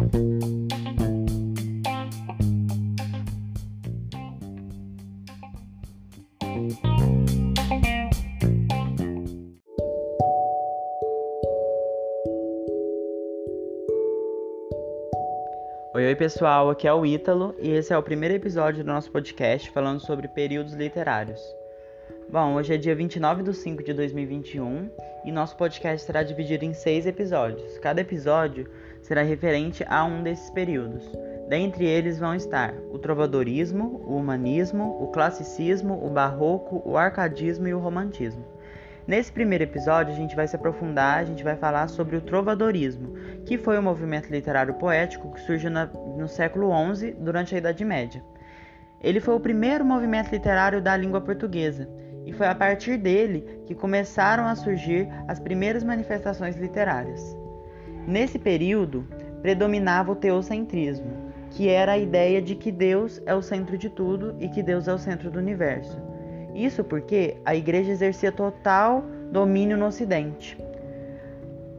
Oi, oi pessoal, aqui é o Ítalo e esse é o primeiro episódio do nosso podcast falando sobre períodos literários. Bom, hoje é dia 29 de 5 de 2021 e nosso podcast será dividido em seis episódios. Cada episódio será referente a um desses períodos. Dentre eles vão estar o trovadorismo, o humanismo, o classicismo, o barroco, o arcadismo e o romantismo. Nesse primeiro episódio, a gente vai se aprofundar, a gente vai falar sobre o trovadorismo, que foi um movimento literário poético que surgiu no século XI, durante a Idade Média. Ele foi o primeiro movimento literário da língua portuguesa, e foi a partir dele que começaram a surgir as primeiras manifestações literárias. Nesse período, predominava o teocentrismo, que era a ideia de que Deus é o centro de tudo e que Deus é o centro do universo. Isso porque a igreja exercia total domínio no Ocidente.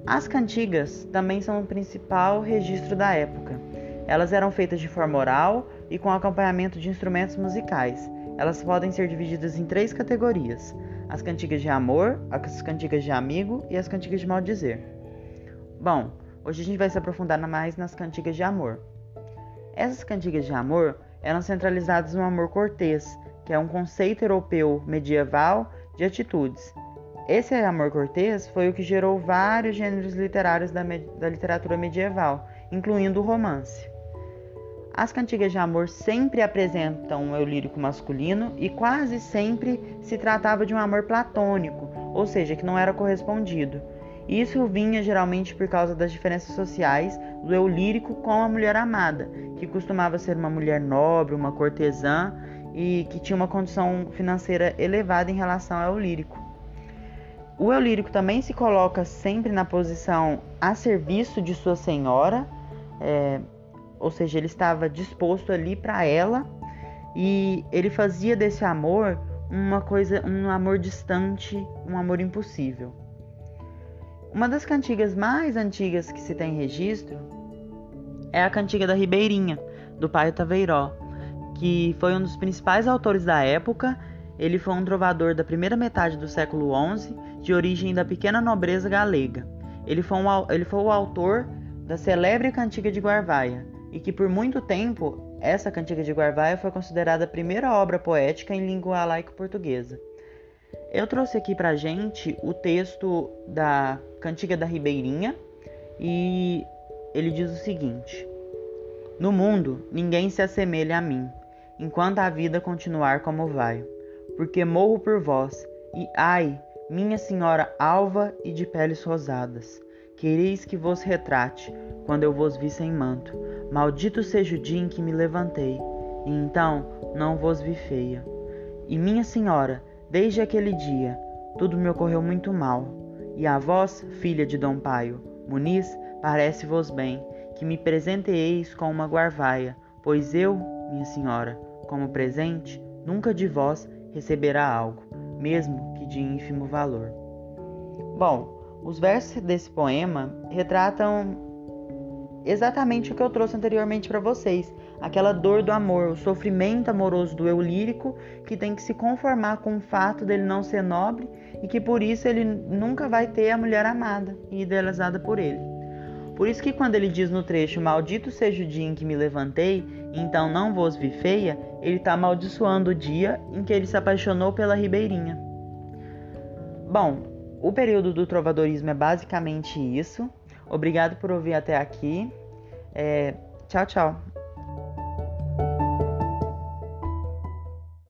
As cantigas também são o principal registro da época. Elas eram feitas de forma oral e com acompanhamento de instrumentos musicais. Elas podem ser divididas em três categorias: as cantigas de amor, as cantigas de amigo e as cantigas de maldizer. Bom, hoje a gente vai se aprofundar mais nas cantigas de amor. Essas cantigas de amor eram centralizadas no amor cortês, que é um conceito europeu medieval de atitudes. Esse amor cortês foi o que gerou vários gêneros literários da, da literatura medieval, incluindo o romance. As cantigas de amor sempre apresentam um eu lírico masculino e quase sempre se tratava de um amor platônico, ou seja, que não era correspondido. Isso vinha geralmente por causa das diferenças sociais do eu lírico com a mulher amada, que costumava ser uma mulher nobre, uma cortesã e que tinha uma condição financeira elevada em relação ao lírico. O eu lírico também se coloca sempre na posição a serviço de sua senhora, é, ou seja, ele estava disposto ali para ela e ele fazia desse amor uma coisa, um amor distante, um amor impossível. Uma das cantigas mais antigas que se tem registro é a cantiga da Ribeirinha, do pai Taveiró, que foi um dos principais autores da época. Ele foi um trovador da primeira metade do século XI, de origem da pequena nobreza galega. Ele foi, um, ele foi o autor da celebre Cantiga de Guarvaia, e que por muito tempo essa Cantiga de Guarvaia foi considerada a primeira obra poética em língua laico-portuguesa. Eu trouxe aqui pra gente o texto da Cantiga da Ribeirinha e ele diz o seguinte: No mundo ninguém se assemelha a mim enquanto a vida continuar como vai, porque morro por vós, e ai, minha senhora alva e de peles rosadas, quereis que vos retrate, quando eu vos vi sem manto, maldito seja o dia em que me levantei, e então não vos vi feia. E minha senhora, desde aquele dia, tudo me ocorreu muito mal, e a vós, filha de Dom Paio, Muniz, parece-vos bem, que me presenteeis com uma guarvaia, pois eu, minha senhora, como presente, nunca de vós receberá algo, mesmo que de ínfimo valor. Bom, os versos desse poema retratam exatamente o que eu trouxe anteriormente para vocês, aquela dor do amor, o sofrimento amoroso do eu lírico que tem que se conformar com o fato dele não ser nobre e que por isso ele nunca vai ter a mulher amada e idealizada por ele. Por isso que quando ele diz no trecho Maldito seja o dia em que me levantei, então não vos vi feia, ele está amaldiçoando o dia em que ele se apaixonou pela ribeirinha. Bom, o período do trovadorismo é basicamente isso. Obrigado por ouvir até aqui. É, tchau, tchau.